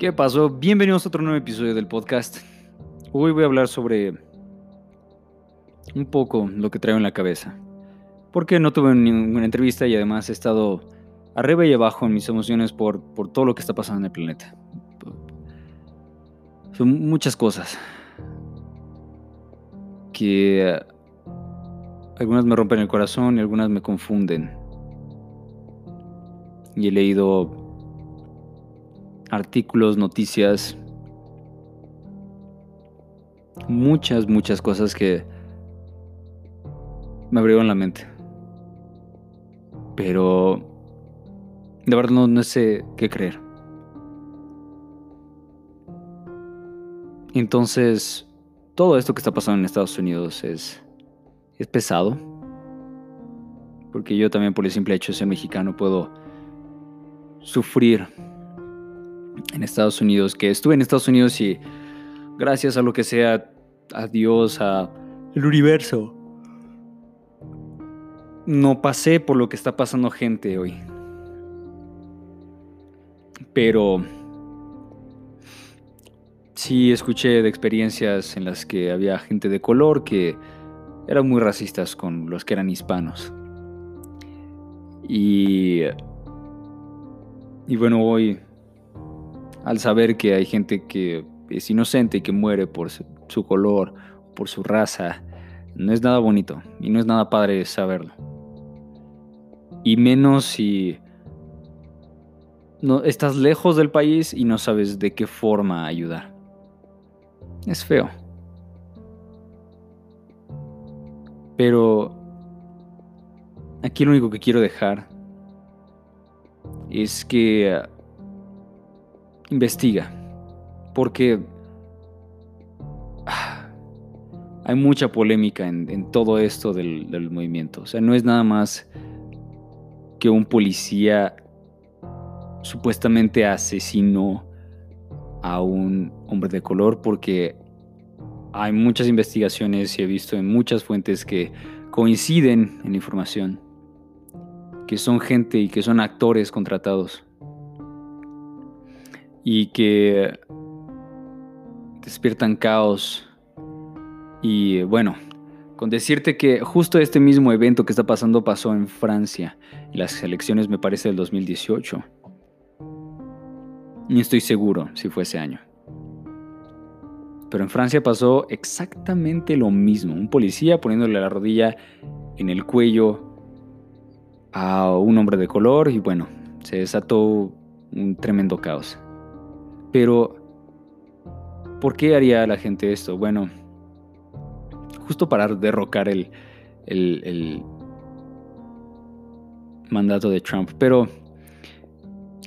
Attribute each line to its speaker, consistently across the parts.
Speaker 1: ¿Qué pasó? Bienvenidos a otro nuevo episodio del podcast. Hoy voy a hablar sobre un poco lo que traigo en la cabeza. Porque no tuve ninguna entrevista y además he estado arriba y abajo en mis emociones por, por todo lo que está pasando en el planeta. Son muchas cosas que algunas me rompen el corazón y algunas me confunden. Y he leído artículos, noticias, muchas, muchas cosas que me abrieron la mente. Pero de verdad no, no sé qué creer. Entonces, todo esto que está pasando en Estados Unidos es, es pesado. Porque yo también por el simple hecho de ser mexicano puedo sufrir en Estados Unidos, que estuve en Estados Unidos y gracias a lo que sea, a Dios, a el universo, no pasé por lo que está pasando gente hoy. Pero sí escuché de experiencias en las que había gente de color que eran muy racistas con los que eran hispanos. Y, y bueno, hoy al saber que hay gente que es inocente y que muere por su, color, por su raza, no es nada bonito y no es nada padre saberlo. Y menos si no, estás lejos del país y no sabes de qué forma ayudar. Es feo. Pero aquí lo único que quiero dejar es que investiga. Porque ah, hay mucha polémica en, todo esto del, movimiento. O sea, no es nada más que un policía supuestamente asesinó a un hombre de color porque hay muchas investigaciones y he visto en muchas fuentes que coinciden en información, que son gente y que son actores contratados y que despiertan caos. Y bueno, con decirte que justo este mismo evento que está pasando pasó en Francia, en las elecciones me parece del 2018. Ni estoy seguro si fue ese año. Pero en Francia pasó exactamente lo mismo. Un policía poniéndole la rodilla en el cuello a un hombre de color y bueno, se desató un tremendo caos. Pero, ¿por qué haría la gente esto? Bueno, justo para derrocar el, el, mandato de Trump. Pero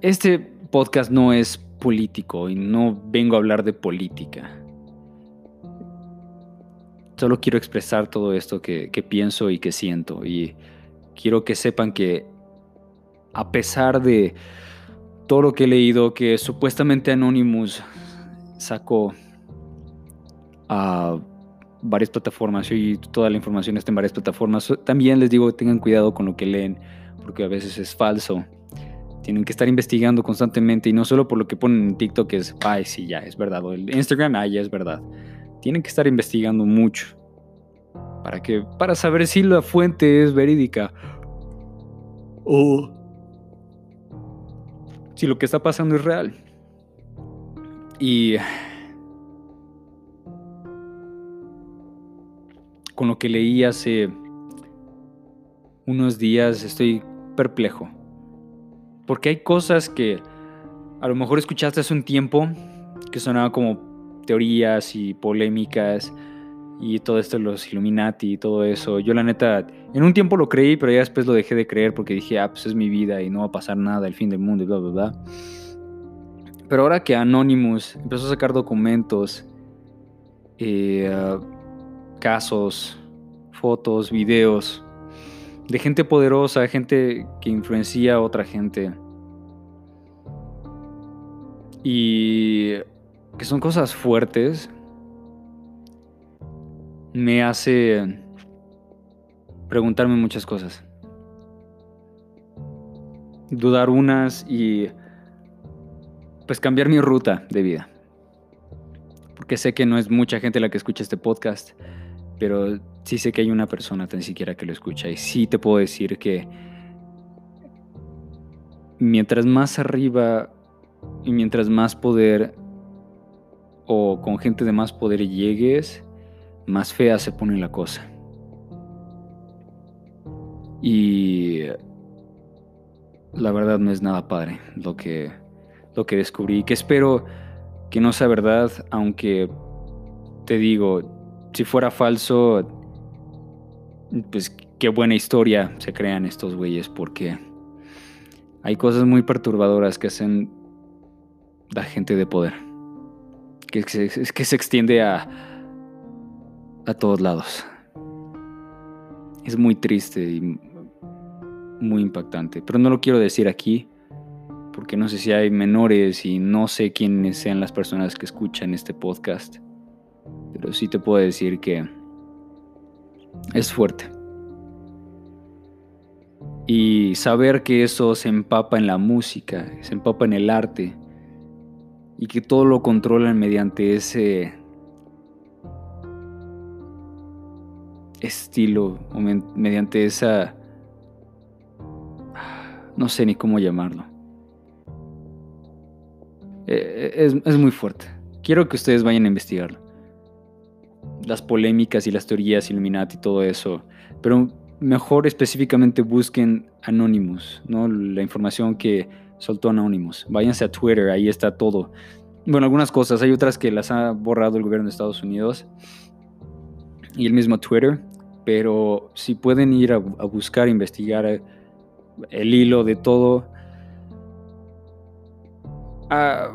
Speaker 1: este podcast no es político y no vengo a hablar de política. Solo quiero expresar todo esto que, que, pienso y que siento. Y quiero que sepan que a pesar de todo lo que he leído que supuestamente Anonymous sacó a varias plataformas y toda la información está en varias plataformas. También les digo, tengan cuidado con lo que leen, porque a veces es falso. Tienen que estar investigando constantemente y no solo por lo que ponen en TikTok es, ay, sí, ya es verdad, o el Instagram, ay, ya es verdad. Tienen que estar investigando mucho para que para saber si la fuente es verídica o si lo que está pasando es real. Y con lo que leí hace unos días estoy perplejo. Porque hay cosas que a lo mejor escuchaste hace un tiempo que sonaban como teorías y polémicas y todo esto, los Illuminati y todo eso. Yo la neta, en un tiempo lo creí, pero ya después lo dejé de creer porque dije, ah, pues es mi vida y no va a pasar nada, el fin del mundo y bla, bla, bla. Pero ahora que Anonymous empezó a sacar documentos, eh, casos, fotos, videos de gente poderosa, gente que influencia a otra gente. Y que son cosas fuertes, me hace preguntarme muchas cosas. Dudar unas y pues cambiar mi ruta de vida. Porque sé que no es mucha gente la que escucha este podcast, pero sí sé que hay una persona tan siquiera que lo escucha. Y sí te puedo decir que mientras más arriba y mientras más poder o con gente de más poder llegues, más fea se pone la cosa. Y la verdad no es nada padre lo que, lo que descubrí, que espero que no sea verdad, aunque te digo, si fuera falso, pues qué buena historia se crean estos güeyes, porque hay cosas muy perturbadoras que hacen la gente de poder, que, que se extiende a, a todos lados. Es muy triste y muy impactante, pero no lo quiero decir aquí porque no sé si hay menores y no sé quiénes sean las personas que escuchan este podcast, pero sí te puedo decir que es fuerte. Y saber que eso se empapa en la música, se empapa en el arte, y que todo lo controlan mediante ese estilo mediante esa... No sé ni cómo llamarlo. Eh, es, es, muy fuerte. Quiero que ustedes vayan a investigarlo. Las polémicas y las teorías Illuminati y todo eso. Pero mejor específicamente busquen Anonymous, ¿no? La información que soltó Anonymous. Váyanse a Twitter, ahí está todo. Bueno, algunas cosas. Hay otras que las ha borrado el gobierno de Estados Unidos. Y el mismo Twitter pero si pueden ir a, buscar, investigar eh, el hilo de todo, ah,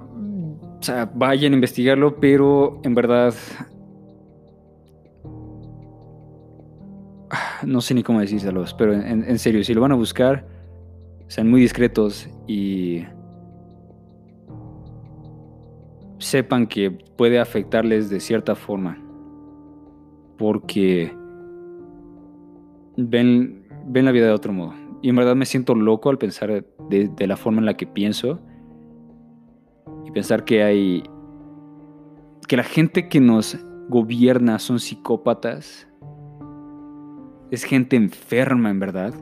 Speaker 1: vayan a investigarlo, pero en verdad no sé ni cómo decírselos, pero en, en, serio, si lo van a buscar, sean muy discretos y sepan que puede afectarles de cierta forma. Porque ven, ven la vida de otro modo. Y en verdad me siento loco al pensar de, la forma en la que pienso. Y pensar que hay... Que la gente que nos gobierna son psicópatas. Es gente enferma en verdad.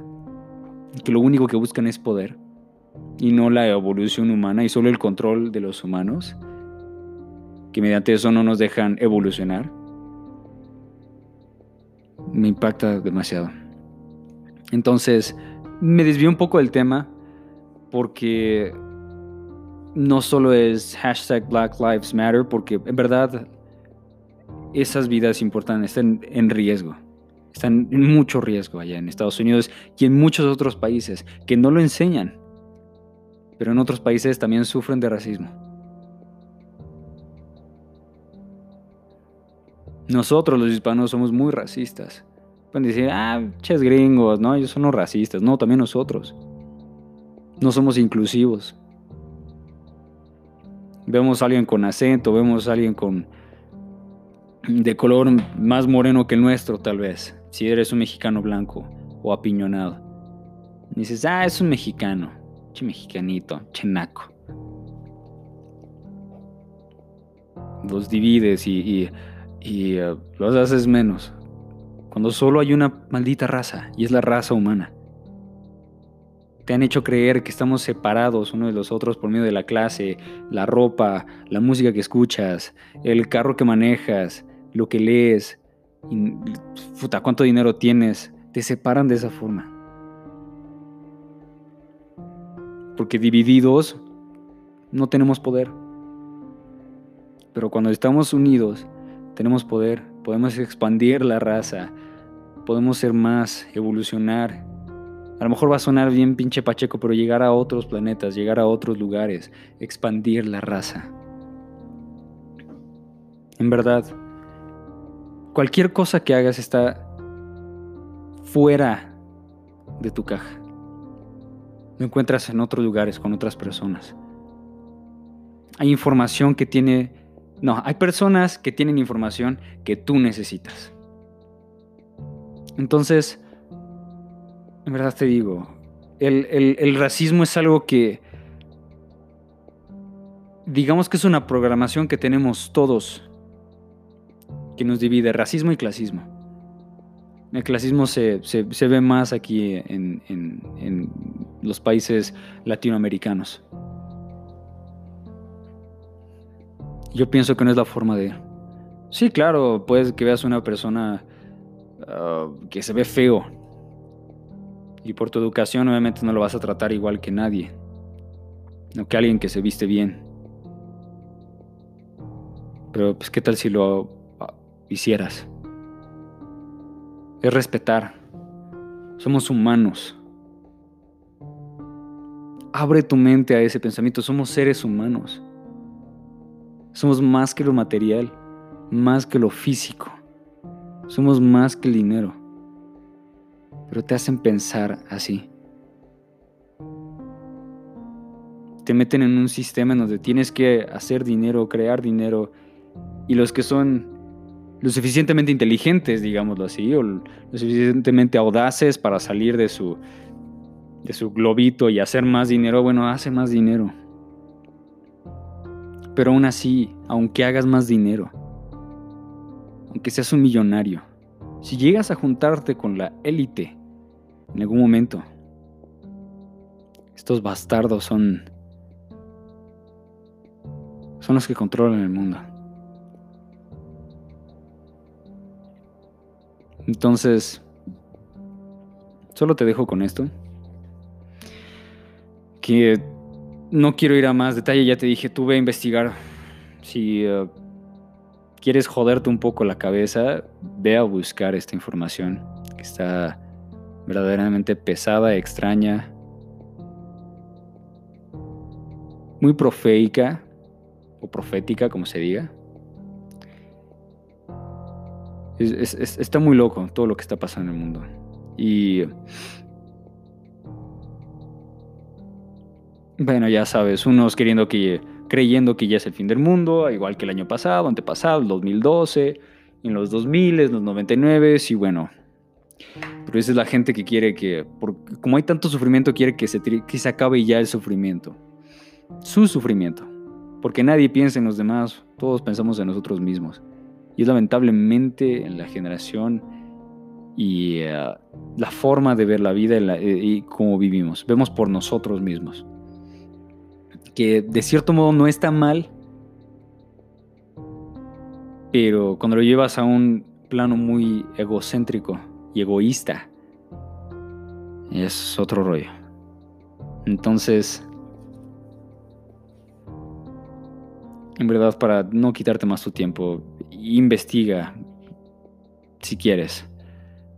Speaker 1: Que lo único que buscan es poder. Y no la evolución humana y solo el control de los humanos. Que mediante eso no nos dejan evolucionar me impacta demasiado. Entonces, me desvío un poco del tema porque no solo es hashtag Black Lives Matter, porque en verdad esas vidas importantes están en riesgo. Están en mucho riesgo allá en Estados Unidos y en muchos otros países que no lo enseñan. Pero en otros países también sufren de racismo. Nosotros los hispanos somos muy racistas. Pueden decir, ah, ches gringos, ¿no? Ellos son los racistas. No, también nosotros. No somos inclusivos. Vemos a alguien con acento, vemos a alguien con de color más moreno que el nuestro, tal vez. Si eres un mexicano blanco o apiñonado. dices, ah, es un mexicano. Che mexicanito, chenaco. Los divides y, y, eh, los haces menos cuando solo hay una maldita raza, y es la raza humana. Te han hecho creer que estamos separados unos de los otros por medio de la clase, la ropa, la música que escuchas, el carro que manejas, lo que lees, puta, cuánto dinero tienes. Te separan de esa forma. Porque divididos no tenemos poder. Pero cuando estamos unidos, tenemos poder podemos expandir la raza, podemos ser más, evolucionar. A lo mejor va a sonar bien pinche pacheco, pero llegar a otros planetas, llegar a otros lugares, expandir la raza. En verdad, cualquier cosa que hagas está fuera de tu caja. Lo encuentras en otros lugares con otras personas. Hay información que tiene no, hay personas que tienen información que tú necesitas. Entonces, en verdad te digo, el, racismo es algo que digamos que es una programación que tenemos todos que nos divide racismo y clasismo. El clasismo se, ve más aquí en, en, los países latinoamericanos. Yo pienso que no es la forma de... Sí, claro, puedes que veas una persona ah, que se ve feo. Y por tu educación obviamente no lo vas a tratar igual que nadie. No que alguien que se viste bien. Pero pues qué tal si lo hicieras. Es respetar. Somos humanos. Abre tu mente a ese pensamiento. Somos seres humanos. Somos más que lo material, más que lo físico. Somos más que el dinero. Pero te hacen pensar así. Te meten en un sistema en donde tienes que hacer dinero, crear dinero. Y los que son lo suficientemente inteligentes, digámoslo así, o lo suficientemente audaces para salir de su, de su globito y hacer más dinero, bueno, hace más dinero. Pero aún así, aunque hagas más dinero, aunque seas un millonario, si llegas a juntarte con la élite en algún momento, estos bastardos son son los que controlan el mundo. Entonces, solo te dejo con esto. Que no quiero ir a más detalle, ya te dije, tú ve a investigar. Si uh, quieres joderte un poco la cabeza, ve a buscar esta información que está verdaderamente pesada, extraña, muy proféica o profética, como se diga. está muy loco todo lo que está pasando en el mundo. Y. Bueno, ya sabes, unos queriendo que. creyendo que ya es el fin del mundo, igual que el año pasado, antepasado, el 2012, en los 2000, en los 99, y bueno. Pero esa es la gente que quiere que. como hay tanto sufrimiento, quiere que se, que se acabe ya el sufrimiento. Su sufrimiento. Porque nadie piensa en los demás, todos pensamos en nosotros mismos. Y es lamentablemente en la generación y eh, la forma de ver la vida eh, y, cómo vivimos. Vemos por nosotros mismos. Que de cierto modo no está mal, pero cuando lo llevas a un plano muy egocéntrico y egoísta, es otro rollo. Entonces, en verdad, para no quitarte más tu tiempo, investiga si quieres.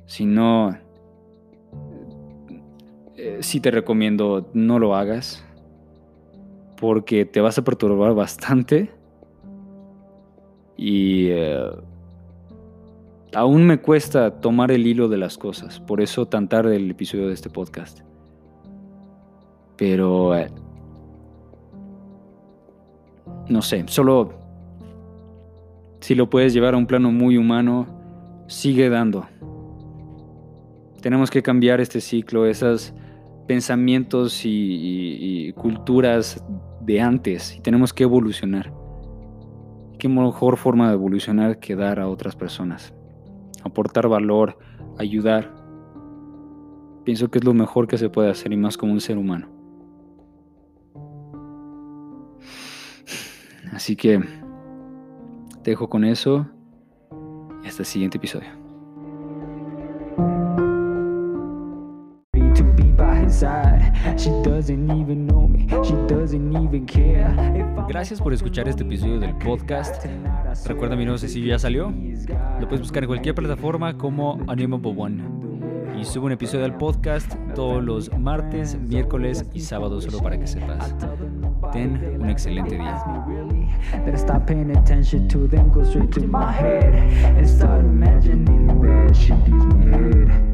Speaker 1: Si no, eh, sí te recomiendo no lo hagas porque te vas a perturbar bastante y eh, aún me cuesta tomar el hilo de las cosas, por eso tan tarde el episodio de este podcast. Pero eh, no sé, solo si lo puedes llevar a un plano muy humano, sigue dando. Tenemos que cambiar este ciclo, esos pensamientos y, culturas de antes, y tenemos que evolucionar. ¿Qué mejor forma de evolucionar que dar a otras personas? Aportar valor, ayudar. Pienso que es lo mejor que se puede hacer y más como un ser humano. Así que te dejo con eso y hasta el siguiente episodio. Gracias por escuchar este episodio del podcast. Recuerda mi nuevo sencillo ya salió. Lo puedes buscar en cualquier plataforma como Animable One. Y subo un episodio del podcast todos los martes, miércoles y sábados solo para que sepas. Ten un excelente día. That I stop paying attention to go straight to my head and start imagining she gives me head.